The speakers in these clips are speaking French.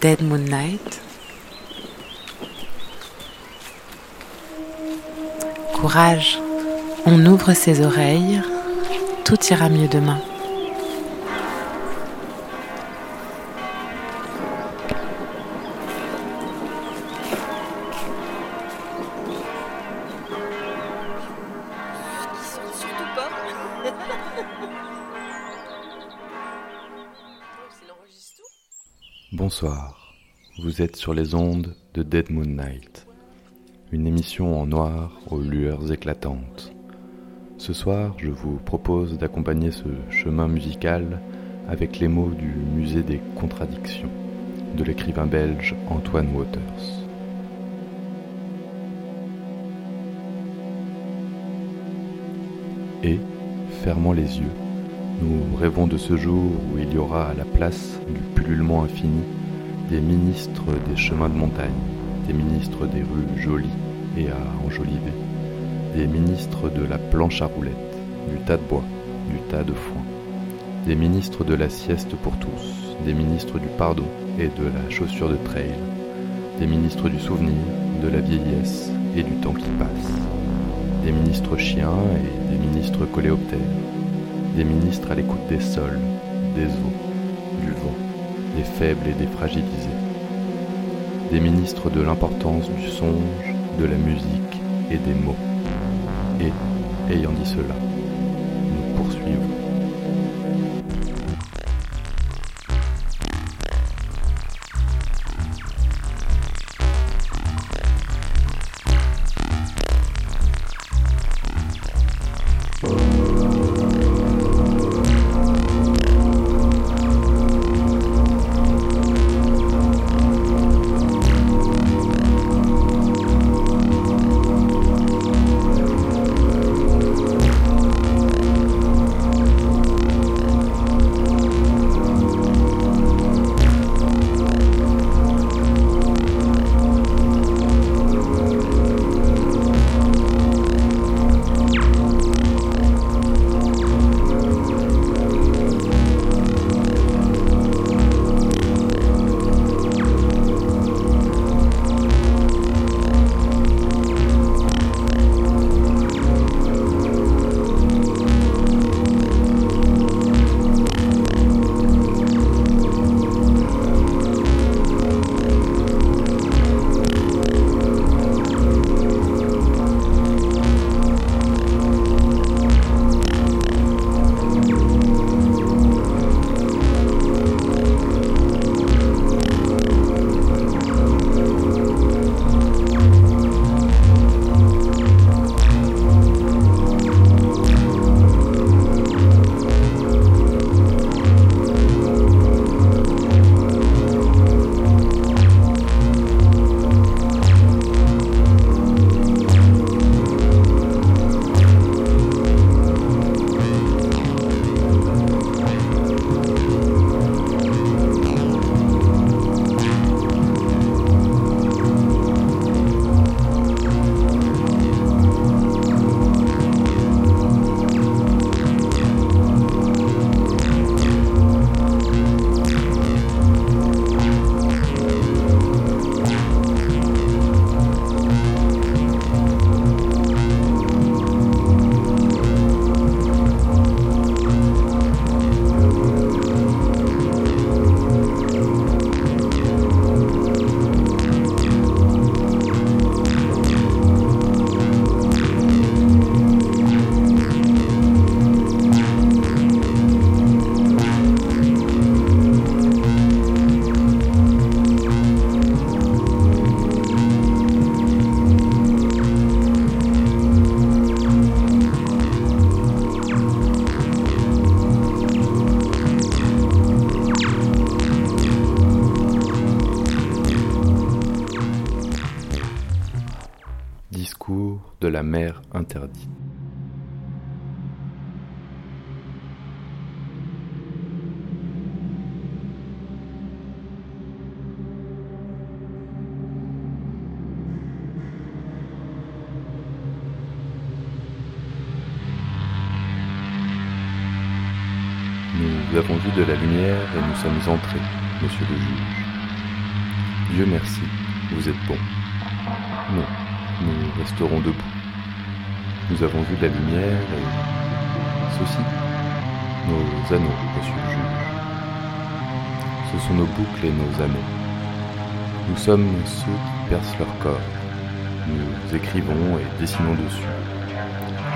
Dead Moon Night. Courage, on ouvre ses oreilles, tout ira mieux demain. Vous êtes sur les ondes de Dead Moon Night, une émission en noir aux lueurs éclatantes. Ce soir, je vous propose d'accompagner ce chemin musical avec les mots du Musée des Contradictions de l'écrivain belge Antoine Waters. Et, fermant les yeux, nous rêvons de ce jour où il y aura à la place du pullulement infini des ministres des chemins de montagne, des ministres des rues jolies et à enjoliver, des ministres de la planche à roulettes, du tas de bois, du tas de foin, des ministres de la sieste pour tous, des ministres du pardon et de la chaussure de trail, des ministres du souvenir, de la vieillesse et du temps qui passe, des ministres chiens et des ministres coléoptères, des ministres à l'écoute des sols, des eaux, du vent, des faibles et des fragilisés, des ministres de l'importance du songe, de la musique et des mots. Et, ayant dit cela, nous poursuivons. Nous avons vu de la lumière et nous sommes entrés, monsieur le juge. Dieu merci, vous êtes bon. Non, nous resterons debout. Nous avons vu de la lumière et ceci, nos anneaux, monsieur le juge. Ce sont nos boucles et nos anneaux. Nous sommes ceux qui percent leur corps. Nous écrivons et dessinons dessus,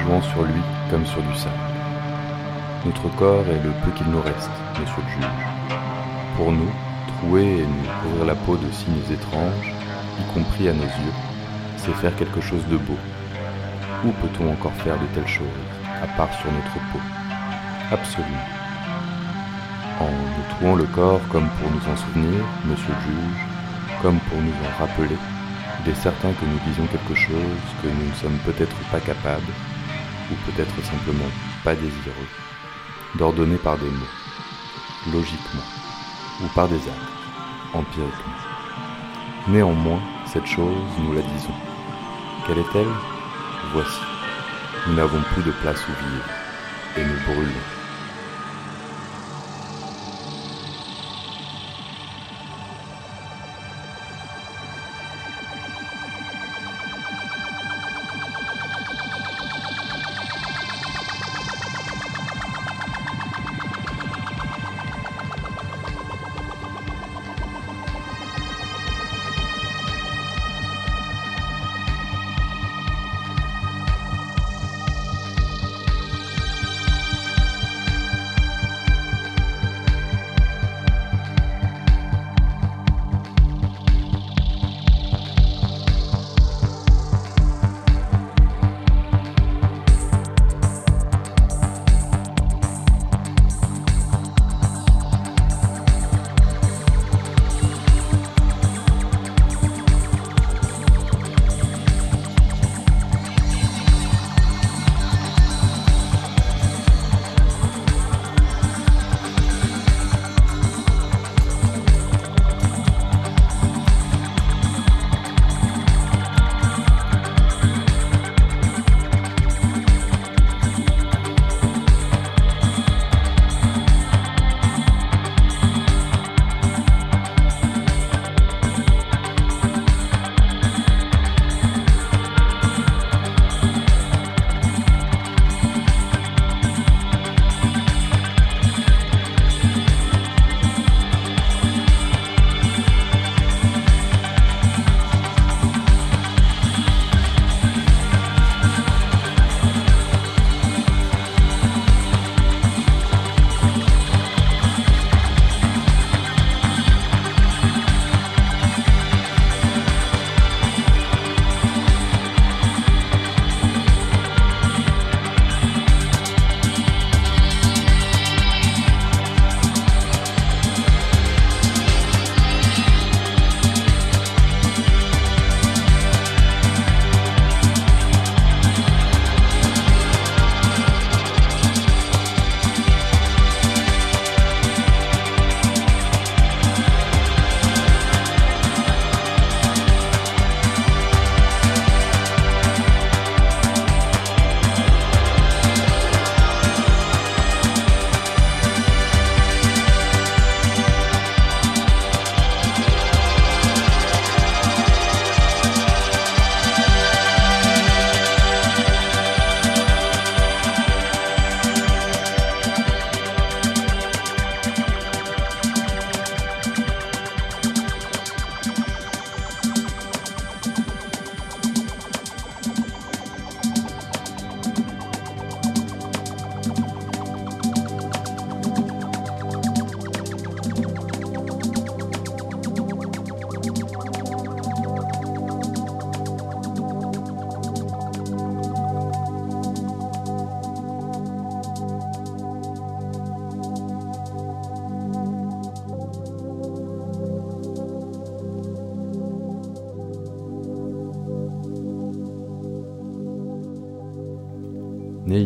jouant sur lui comme sur du sable. Notre corps est le peu qu'il nous reste, monsieur le juge. Pour nous, trouer et nous couvrir la peau de signes étranges, y compris à nos yeux, c'est faire quelque chose de beau. Où peut-on encore faire de telles choses, à part sur notre peau? Absolument. En nous trouant le corps comme pour nous en souvenir, monsieur le juge, comme pour nous en rappeler, il est certain que nous disons quelque chose que nous ne sommes peut-être pas capables, ou peut-être simplement pas désireux, d'ordonner par des mots, logiquement, ou par des actes, empiriquement. Néanmoins, cette chose, nous la disons. Quelle est-elle? Voici. Nous n'avons plus de place où vivre, et nous brûlons.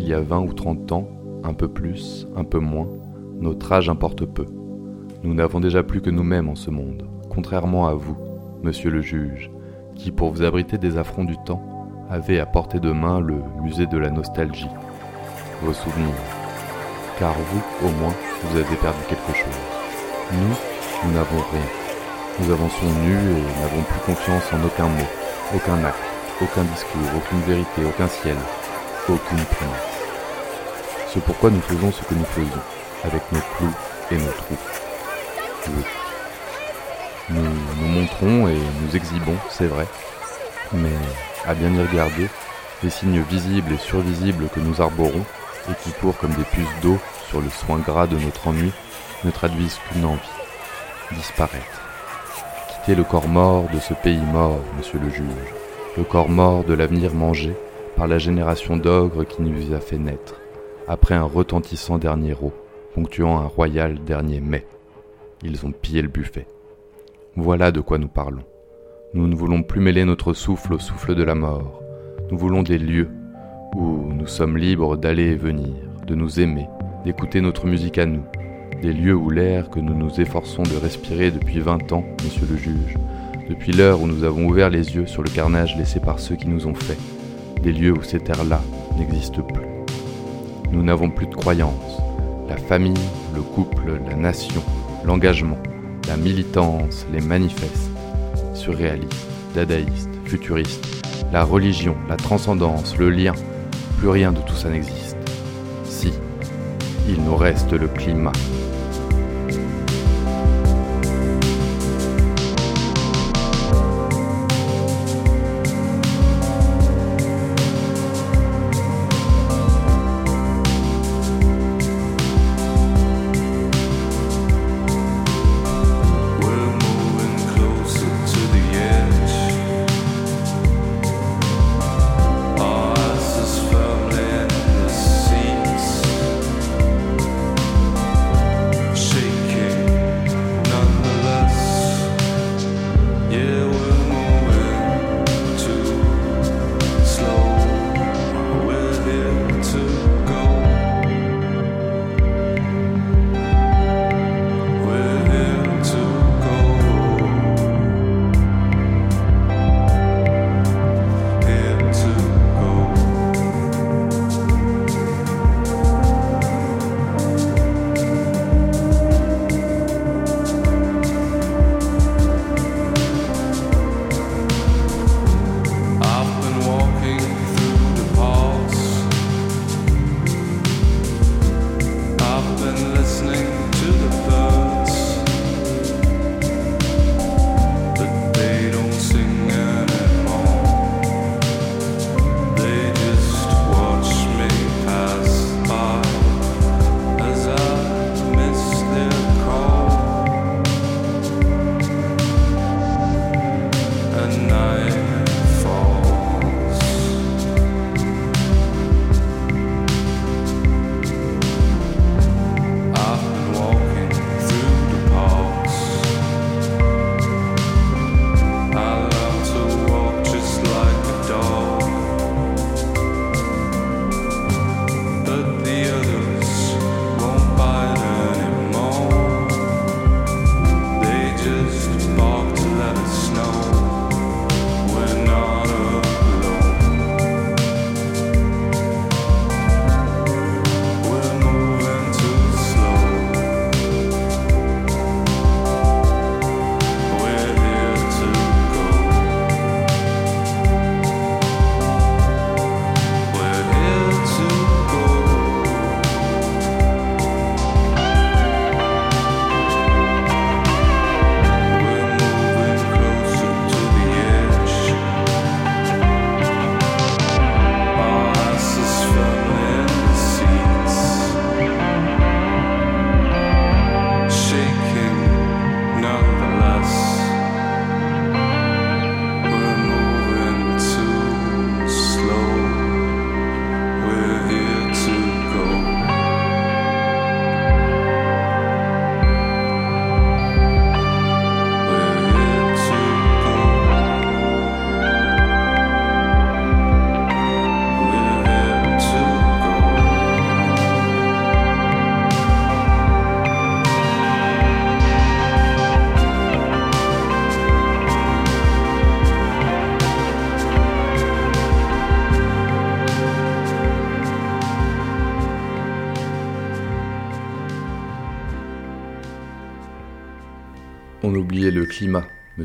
Y a 20 ou 30 ans, un peu plus, un peu moins, notre âge importe peu. Nous n'avons déjà plus que nous-mêmes en ce monde, contrairement à vous, monsieur le juge, qui, pour vous abriter des affronts du temps, avez à portée de main le musée de la nostalgie, vos souvenirs. Car vous, au moins, vous avez perdu quelque chose. Nous, nous n'avons rien. Nous avançons nus et n'avons plus confiance en aucun mot, aucun acte, aucun discours, aucune vérité, aucun ciel, aucune promesse. C'est pourquoi nous faisons ce que nous faisons, avec nos clous et nos trous. Nous nous montrons et nous exhibons, c'est vrai, mais à bien y regarder, les signes visibles et survisibles que nous arborons et qui courent comme des puces d'eau sur le soin gras de notre ennui ne traduisent qu'une envie, disparaître. Quitter le corps mort de ce pays mort, monsieur le juge, le corps mort de l'avenir mangé par la génération d'ogres qui nous a fait naître, après un retentissant dernier rot, ponctuant un royal dernier mai. Ils ont pillé le buffet. Voilà de quoi nous parlons. Nous ne voulons plus mêler notre souffle au souffle de la mort. Nous voulons des lieux où nous sommes libres d'aller et venir, de nous aimer, d'écouter notre musique à nous, des lieux où l'air que nous nous efforçons de respirer depuis vingt ans, monsieur le juge, depuis l'heure où nous avons ouvert les yeux sur le carnage laissé par ceux qui nous ont fait, des lieux où cet air-là n'existe plus. Nous n'avons plus de croyances. La famille, le couple, la nation, l'engagement, la militance, les manifestes, surréalistes, dadaïstes, futuristes, la religion, la transcendance, le lien, plus rien de tout ça n'existe. Si, il nous reste le climat.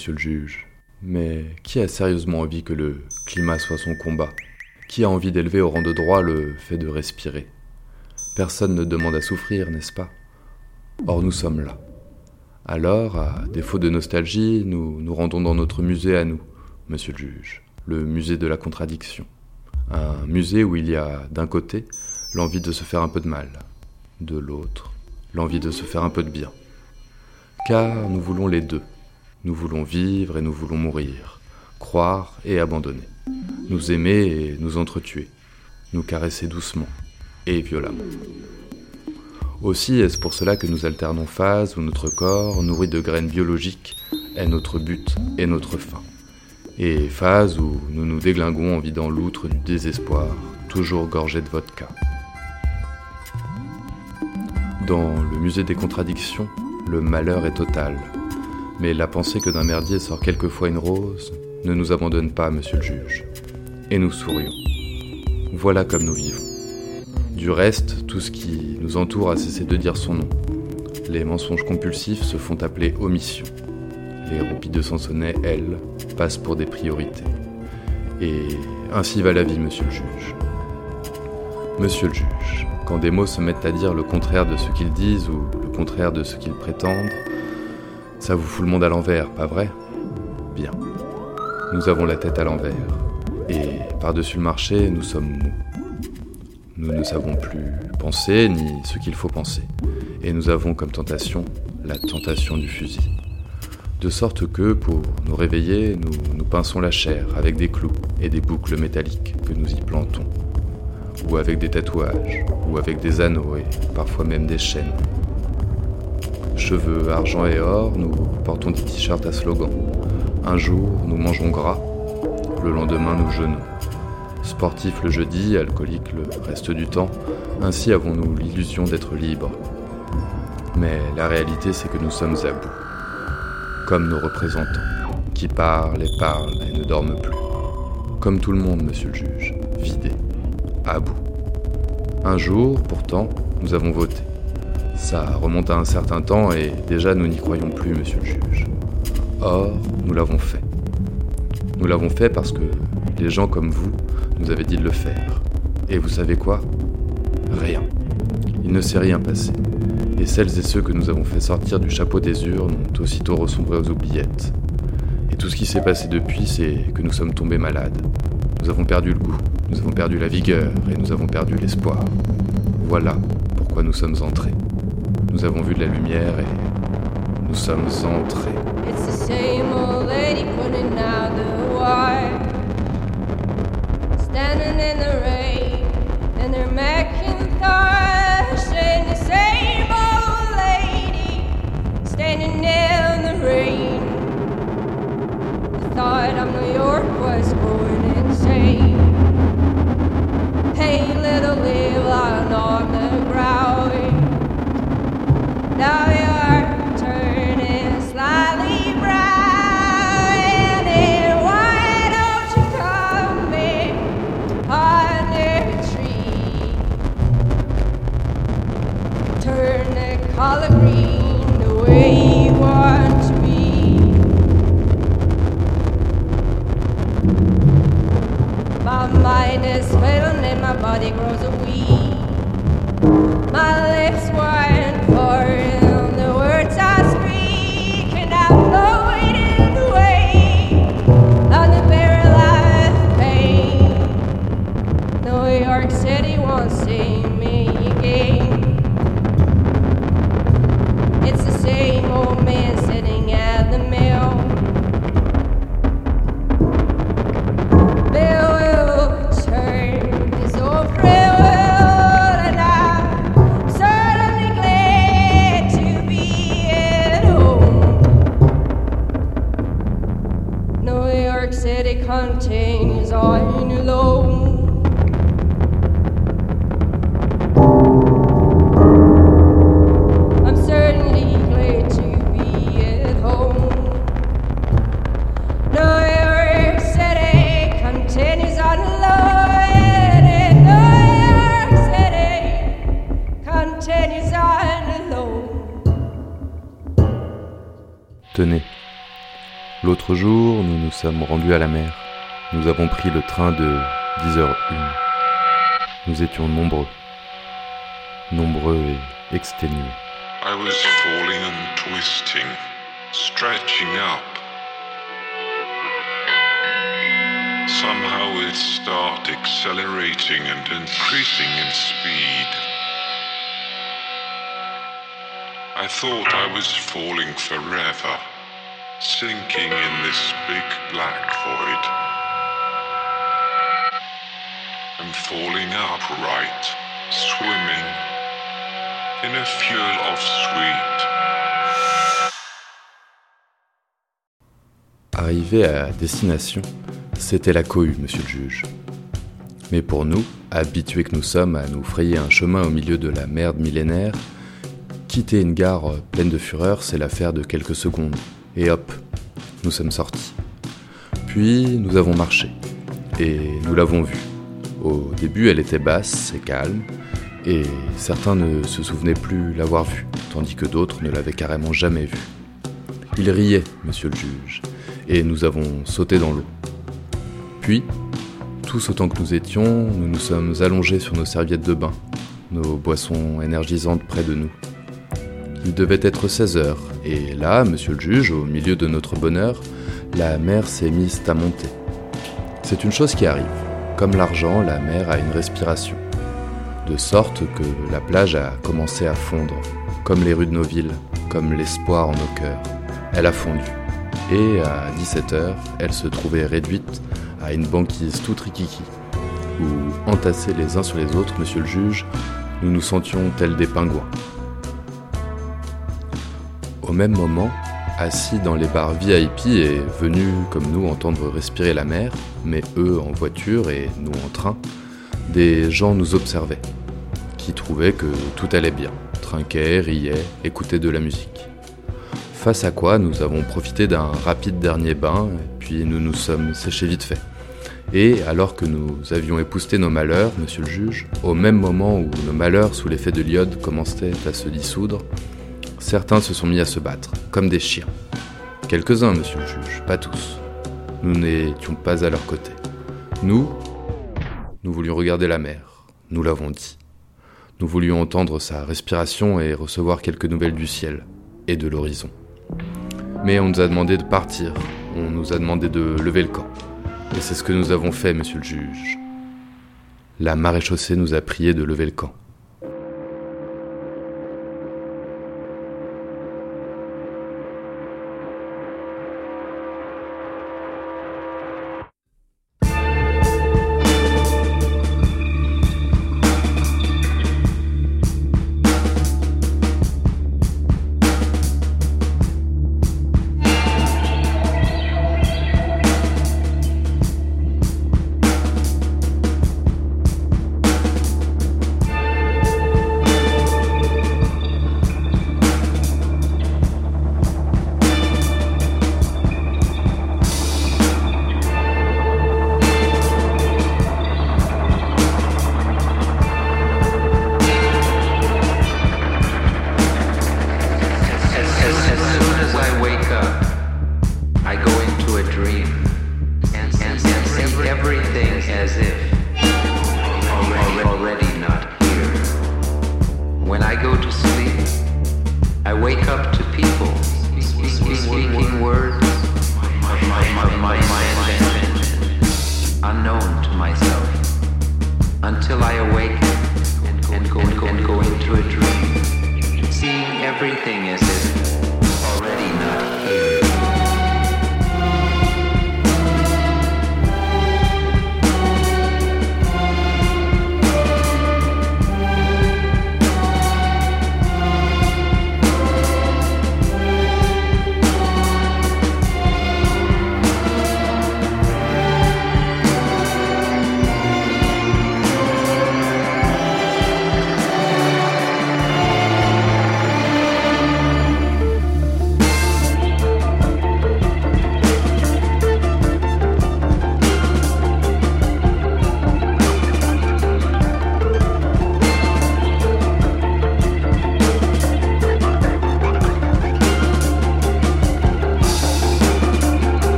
Monsieur le juge. Mais qui a sérieusement envie que le climat soit son combat? Qui a envie d'élever au rang de droit le fait de respirer? Personne ne demande à souffrir, n'est-ce pas? Or nous sommes là. Alors, à défaut de nostalgie, nous nous rendons dans notre musée à nous, monsieur le juge, le musée de la contradiction. Un musée où il y a, d'un côté, l'envie de se faire un peu de mal, de l'autre, l'envie de se faire un peu de bien. Car nous voulons les deux. Nous voulons vivre et nous voulons mourir, croire et abandonner, nous aimer et nous entretuer, nous caresser doucement et violemment. Aussi est-ce pour cela que nous alternons phases où notre corps, nourri de graines biologiques, est notre but et notre fin, et phases où nous nous déglinguons en vidant l'outre du désespoir, toujours gorgé de vodka. Dans le musée des contradictions, le malheur est total, mais la pensée que d'un merdier sort quelquefois une rose ne nous abandonne pas, monsieur le juge. Et nous sourions. Voilà comme nous vivons. Du reste, tout ce qui nous entoure a cessé de dire son nom. Les mensonges compulsifs se font appeler omissions. Les roupies de Sansonnet, elles, passent pour des priorités. Et ainsi va la vie, monsieur le juge. Monsieur le juge, quand des mots se mettent à dire le contraire de ce qu'ils disent ou le contraire de ce qu'ils prétendent, ça vous fout le monde à l'envers, pas vrai? Bien. Nous avons la tête à l'envers. Et par-dessus le marché, nous sommes mous. Nous ne savons plus penser ni ce qu'il faut penser. Et nous avons comme tentation la tentation du fusil. De sorte que, pour nous réveiller, nous nous pinçons la chair avec des clous et des boucles métalliques que nous y plantons. Ou avec des tatouages, ou avec des anneaux et parfois même des chaînes cheveux argent et or, nous portons des t-shirts à slogan. Un jour, nous mangeons gras, le lendemain, nous jeûnons. Sportif le jeudi, alcoolique le reste du temps, ainsi avons-nous l'illusion d'être libres. Mais la réalité, c'est que nous sommes à bout. Comme nos représentants, qui parlent et parlent et ne dorment plus. Comme tout le monde, monsieur le juge, vidé, à bout. Un jour, pourtant, nous avons voté. Ça remonte à un certain temps et déjà nous n'y croyons plus, monsieur le juge. Or, nous l'avons fait. Nous l'avons fait parce que les gens comme vous nous avaient dit de le faire. Et vous savez quoi? Rien. Il ne s'est rien passé. Et celles et ceux que nous avons fait sortir du chapeau des urnes ont aussitôt ressombré aux oubliettes. Et tout ce qui s'est passé depuis, c'est que nous sommes tombés malades. Nous avons perdu le goût, nous avons perdu la vigueur et nous avons perdu l'espoir. Voilà pourquoi nous sommes entrés. Nous avons vu de la lumière et nous sommes entrés. It's the same old lady putting out the wire. In the rain, and the same old lady standing in the rain. Body grows Tenez, l'autre jour, nous nous sommes rendus à la mer. Nous avons pris le train de 10h01. Nous étions nombreux, nombreux et exténués. I was falling and twisting, stretching up. Somehow it started accelerating and increasing in speed. I thought I was falling forever, sinking in this big black void. I'm falling upright, swimming in a fuel of sweet. Arrivé à destination, c'était la cohue, monsieur le juge. Mais pour nous, habitués que nous sommes à nous frayer un chemin au milieu de la merde millénaire, quitter une gare pleine de fureur, c'est l'affaire de quelques secondes. Et hop, nous sommes sortis. Puis nous avons marché. Et nous l'avons vue. Au début, elle était basse et calme, et certains ne se souvenaient plus l'avoir vue, tandis que d'autres ne l'avaient carrément jamais vue. Il riait, monsieur le juge, et nous avons sauté dans l'eau. Puis, tous autant que nous étions, nous nous sommes allongés sur nos serviettes de bain, nos boissons énergisantes près de nous. Il devait être 16 heures, et là, monsieur le juge, au milieu de notre bonheur, la mer s'est mise à monter. C'est une chose qui arrive. Comme l'argent, la mer a une respiration. De sorte que la plage a commencé à fondre, comme les rues de nos villes, comme l'espoir en nos cœurs. Elle a fondu. Et à 17h, elle se trouvait réduite à une banquise tout rikiki, où, entassés les uns sur les autres, monsieur le juge, nous nous sentions tels des pingouins. Au même moment, assis dans les bars VIP et venus comme nous entendre respirer la mer, mais eux en voiture et nous en train, des gens nous observaient, qui trouvaient que tout allait bien, trinquaient, riaient, écoutaient de la musique. Face à quoi nous avons profité d'un rapide dernier bain, puis nous nous sommes séchés vite fait. Et alors que nous avions épousté nos malheurs, monsieur le juge, au même moment où nos malheurs sous l'effet de l'iode commençaient à se dissoudre, certains se sont mis à se battre, comme des chiens. Quelques-uns, monsieur le juge, pas tous. Nous n'étions pas à leur côté. Nous, nous voulions regarder la mer, nous l'avons dit. Nous voulions entendre sa respiration et recevoir quelques nouvelles du ciel et de l'horizon. Mais on nous a demandé de partir, on nous a demandé de lever le camp. Et c'est ce que nous avons fait, monsieur le juge. La maréchaussée nous a prié de lever le camp.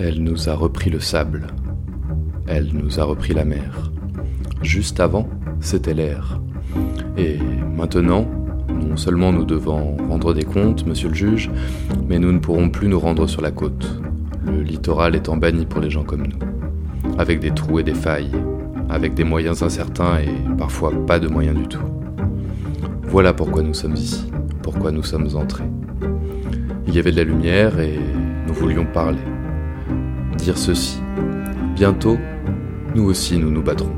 Elle nous a repris le sable. Elle nous a repris la mer. Juste avant, c'était l'air. Et maintenant, non seulement nous devons rendre des comptes, monsieur le juge, mais nous ne pourrons plus nous rendre sur la côte, le littoral étant banni pour les gens comme nous, avec des trous et des failles, avec des moyens incertains et parfois pas de moyens du tout. Voilà pourquoi nous sommes ici, pourquoi nous sommes entrés. Il y avait de la lumière et nous voulions parler, ceci. Bientôt, nous aussi nous nous battrons.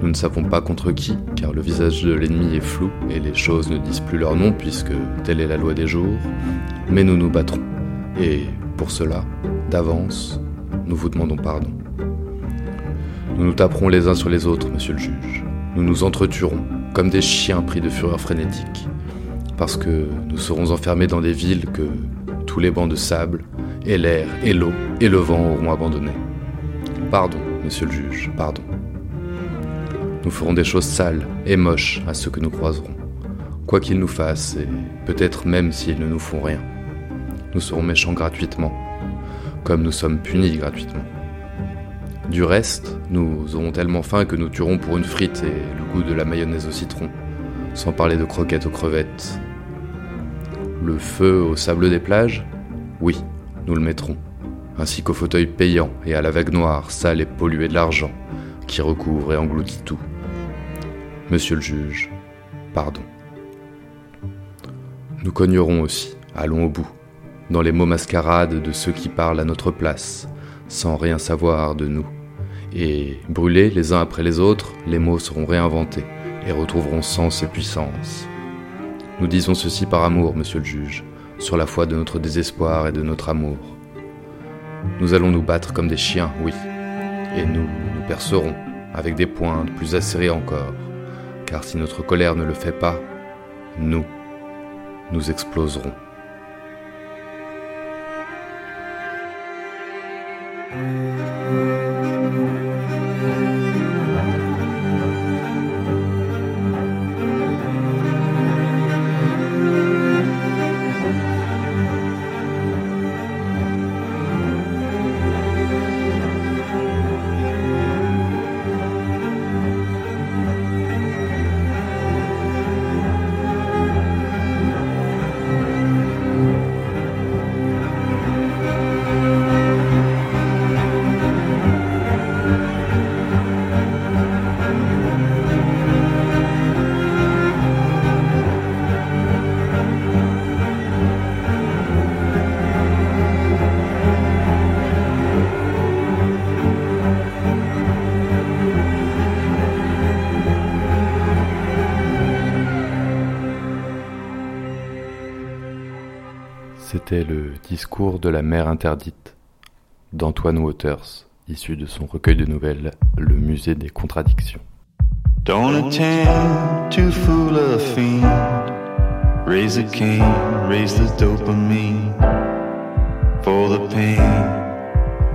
Nous ne savons pas contre qui, car le visage de l'ennemi est flou et les choses ne disent plus leur nom puisque telle est la loi des jours, mais nous nous battrons. Et pour cela, d'avance, nous vous demandons pardon. Nous nous taperons les uns sur les autres, monsieur le juge. Nous nous entretuerons, comme des chiens pris de fureur frénétique, parce que nous serons enfermés dans des villes que tous les bancs de sable, et l'air, et l'eau, et le vent auront abandonnées. Pardon, monsieur le juge, pardon. Nous ferons des choses sales et moches à ceux que nous croiserons, quoi qu'ils nous fassent, et peut-être même s'ils ne nous font rien. Nous serons méchants gratuitement, comme nous sommes punis gratuitement. Du reste, nous aurons tellement faim que nous tuerons pour une frite et le goût de la mayonnaise au citron, sans parler de croquettes aux crevettes. Le feu au sable des plages? Oui, nous le mettrons, ainsi qu'au fauteuil payant et à la vague noire, sale et polluée de l'argent, qui recouvre et engloutit tout. Monsieur le juge, pardon. Nous cognerons aussi, allons au bout, dans les mots mascarades de ceux qui parlent à notre place, sans rien savoir de nous. Et brûlés les uns après les autres, les mots seront réinventés et retrouveront sens et puissance. Nous disons ceci par amour, monsieur le juge, sur la foi de notre désespoir et de notre amour. Nous allons nous battre comme des chiens, oui, et nous nous percerons avec des pointes plus acérées encore, car si notre colère ne le fait pas, nous, nous exploserons. Discours de la mer interdite d'Antoine Waters, issu de son recueil de nouvelles Le musée des contradictions. Don't attempt to fool a fiend. Raise a king, raise the dopamine for the pain.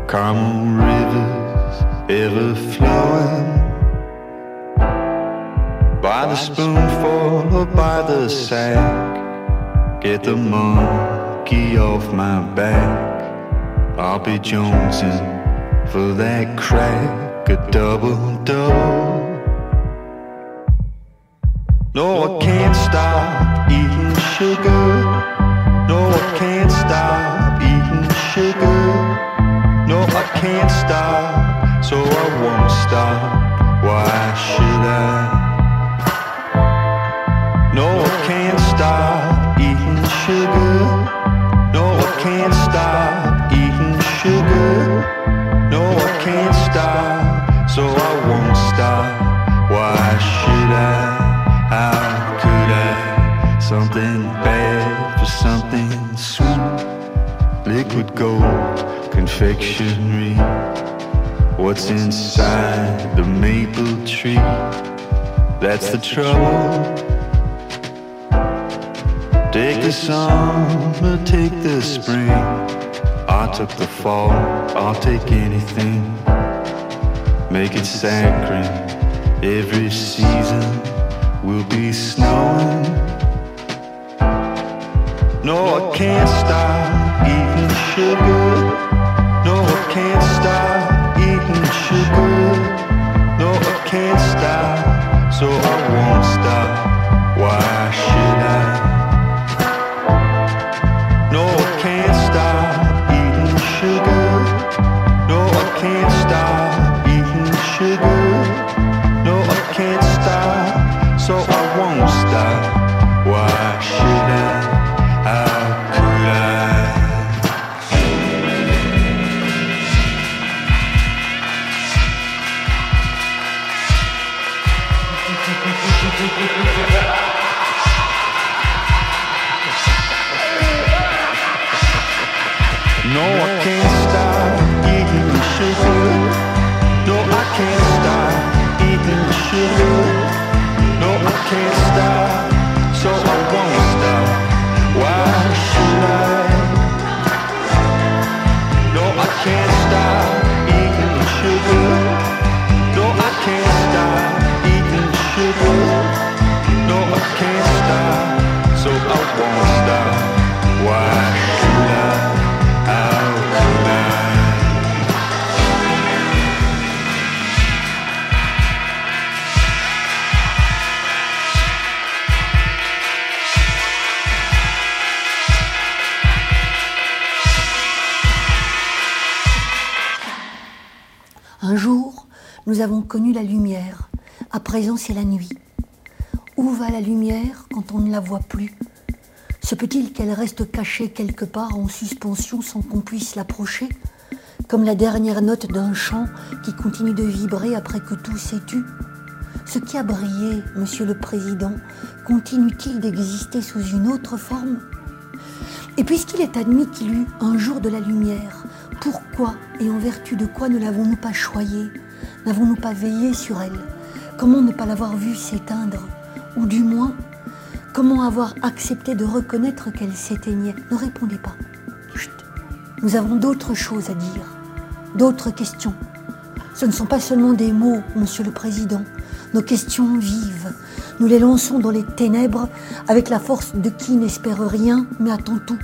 Carmel rivers ever flowing by the spoonful or by the sack. Get the monkey off my back. I'll be jonesing for that crack, a double double. No, I can't stop eating sugar. No, I can't stop eating sugar. No, I can't stop, so I won't stop. Why should I? No, I can't stop can't stop eating sugar. No, I can't stop, so I won't stop. Why should I? How could I? Something bad for something sweet. Liquid gold, confectionery. What's inside the maple tree? That's the trouble. Take the summer, take the spring. I took the fall, I'll take anything. Make it saccharine. Every season will be snowing. No, I can't stop eating sugar. Avons connu la lumière. À présent, c'est la nuit. Où va la lumière quand on ne la voit plus? Se peut-il qu'elle reste cachée quelque part en suspension sans qu'on puisse l'approcher? Comme la dernière note d'un chant qui continue de vibrer après que tout s'est tu? Ce qui a brillé, Monsieur le Président, continue-t-il d'exister sous une autre forme? Et puisqu'il est admis qu'il eut un jour de la lumière, pourquoi et en vertu de quoi ne l'avons-nous pas choyée N'avons-nous pas veillé sur elle Comment ne pas l'avoir vue s'éteindre Ou du moins, comment avoir accepté de reconnaître qu'elle s'éteignait Ne répondez pas. Chut. Nous avons d'autres choses à dire, d'autres questions. Ce ne sont pas seulement des mots, Monsieur le Président. Nos questions vivent. Nous les lançons dans les ténèbres avec la force de qui n'espère rien mais attend tout.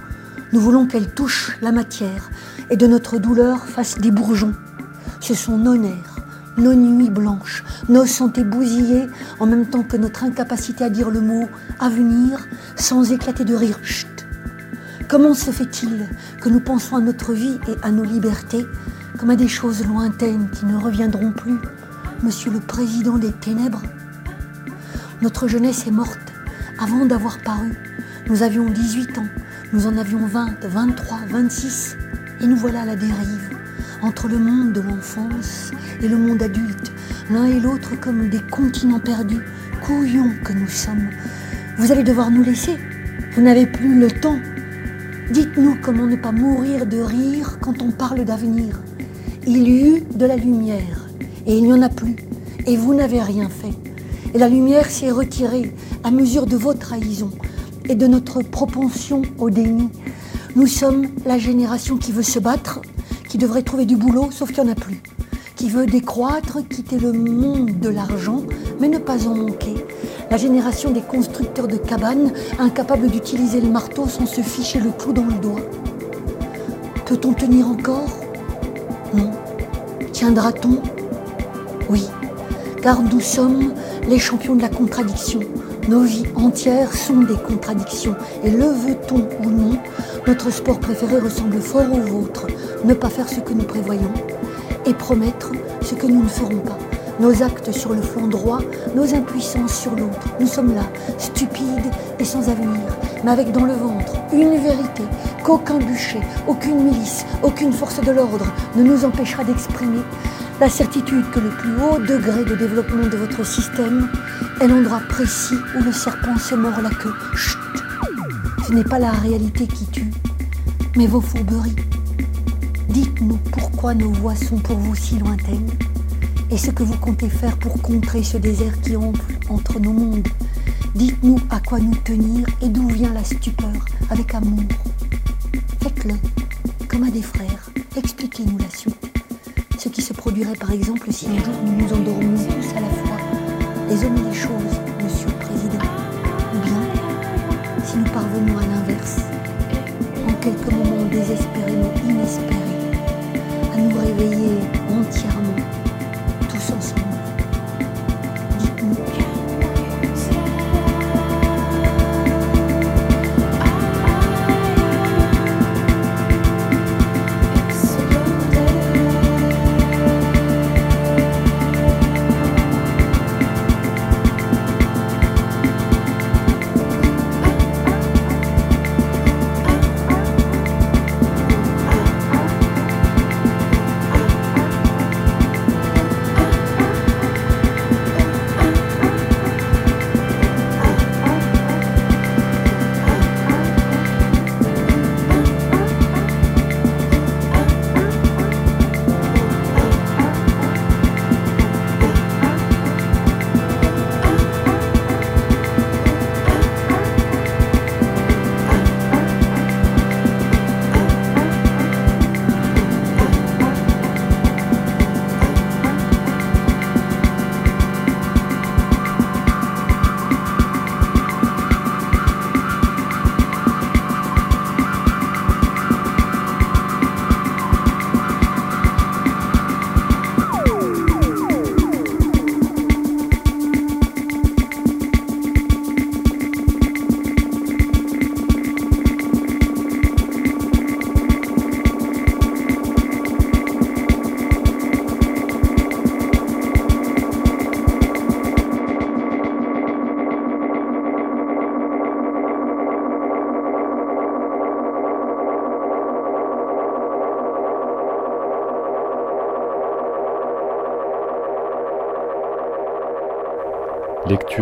Nous voulons qu'elles touchent la matière et de notre douleur fassent des bourgeons. Ce sont nos nerfs, nos nuits blanches, nos santé bousillées en même temps que notre incapacité à dire le mot à venir sans éclater de rire. Chut. Comment se fait-il que nous pensons à notre vie et à nos libertés comme à des choses lointaines qui ne reviendront plus Monsieur le Président des Ténèbres? Notre jeunesse est morte avant d'avoir paru. Nous avions 18 ans, nous en avions 20, 23, 26, et nous voilà à la dérive, entre le monde de l'enfance et le monde adulte, l'un et l'autre comme des continents perdus, couillons que nous sommes. Vous allez devoir nous laisser, vous n'avez plus le temps. Dites-nous comment ne pas mourir de rire quand on parle d'avenir. Il y eut de la lumière, et il n'y en a plus, et vous n'avez rien fait. Et la lumière s'est retirée à mesure de vos trahisons et de notre propension au déni. Nous sommes la génération qui veut se battre, qui devrait trouver du boulot, sauf qu'il n'y en a plus. Qui veut décroître, quitter le monde de l'argent, mais ne pas en manquer. La génération des constructeurs de cabanes, incapables d'utiliser le marteau sans se ficher le clou dans le doigt. Peut-on tenir encore? Non. Tiendra-t-on? Oui. Car nous sommes les champions de la contradiction. Nos vies entières sont des contradictions. Et le veut-on ou non, notre sport préféré ressemble fort au vôtre. Ne pas faire ce que nous prévoyons et promettre ce que nous ne ferons pas. Nos actes sur le flanc droit, nos impuissances sur l'autre. Nous sommes là, stupides et sans avenir, mais avec dans le ventre une vérité qu'aucun bûcher, aucune milice, aucune force de l'ordre ne nous empêchera d'exprimer. La certitude que le plus haut degré de développement de votre système est l'endroit précis où le serpent se mord la queue. Chut Ce n'est pas la réalité qui tue, mais vos fourberies. Dites-nous pourquoi nos voix sont pour vous si lointaines et ce que vous comptez faire pour contrer ce désert qui enfle entre nos mondes. Dites-nous à quoi nous tenir et d'où vient la stupeur avec amour. Faites-le comme à des frères. Expliquez-nous la suite. Ce qui se produirait par exemple si un jour nous nous endormions tous à la fois. Les hommes et les choses,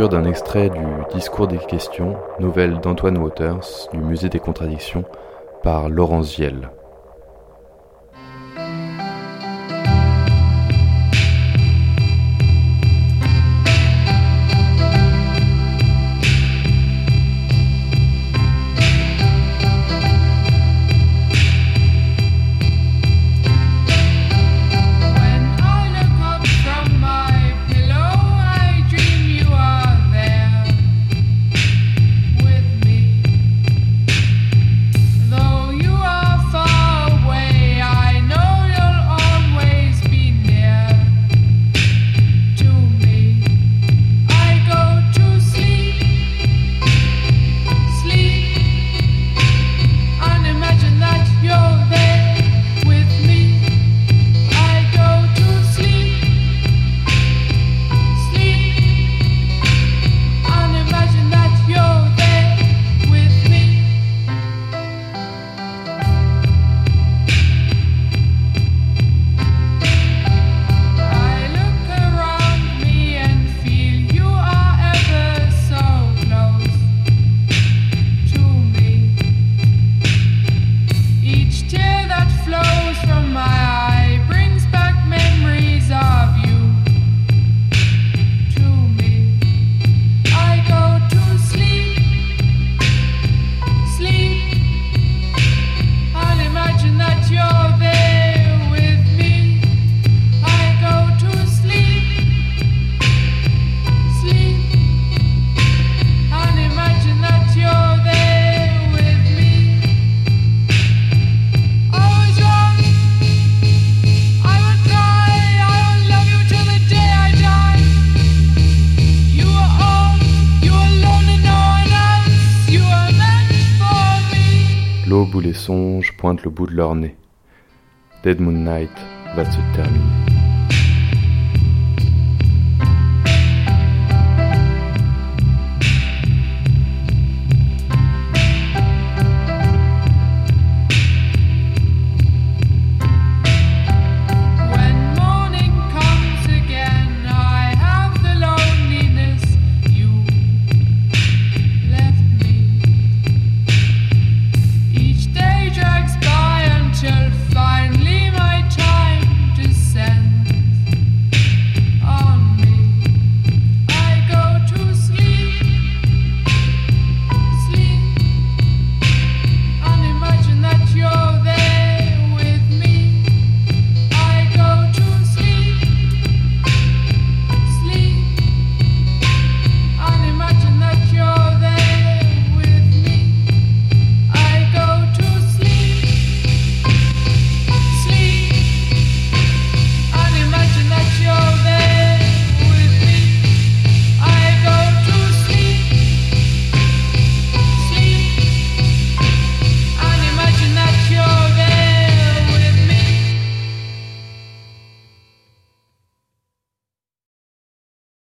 d'un extrait du Discours des questions, nouvelle d'Antoine Waters du Musée des contradictions, par Laurence Viel. bout de leur nez. Dead Moon Knight va se terminer.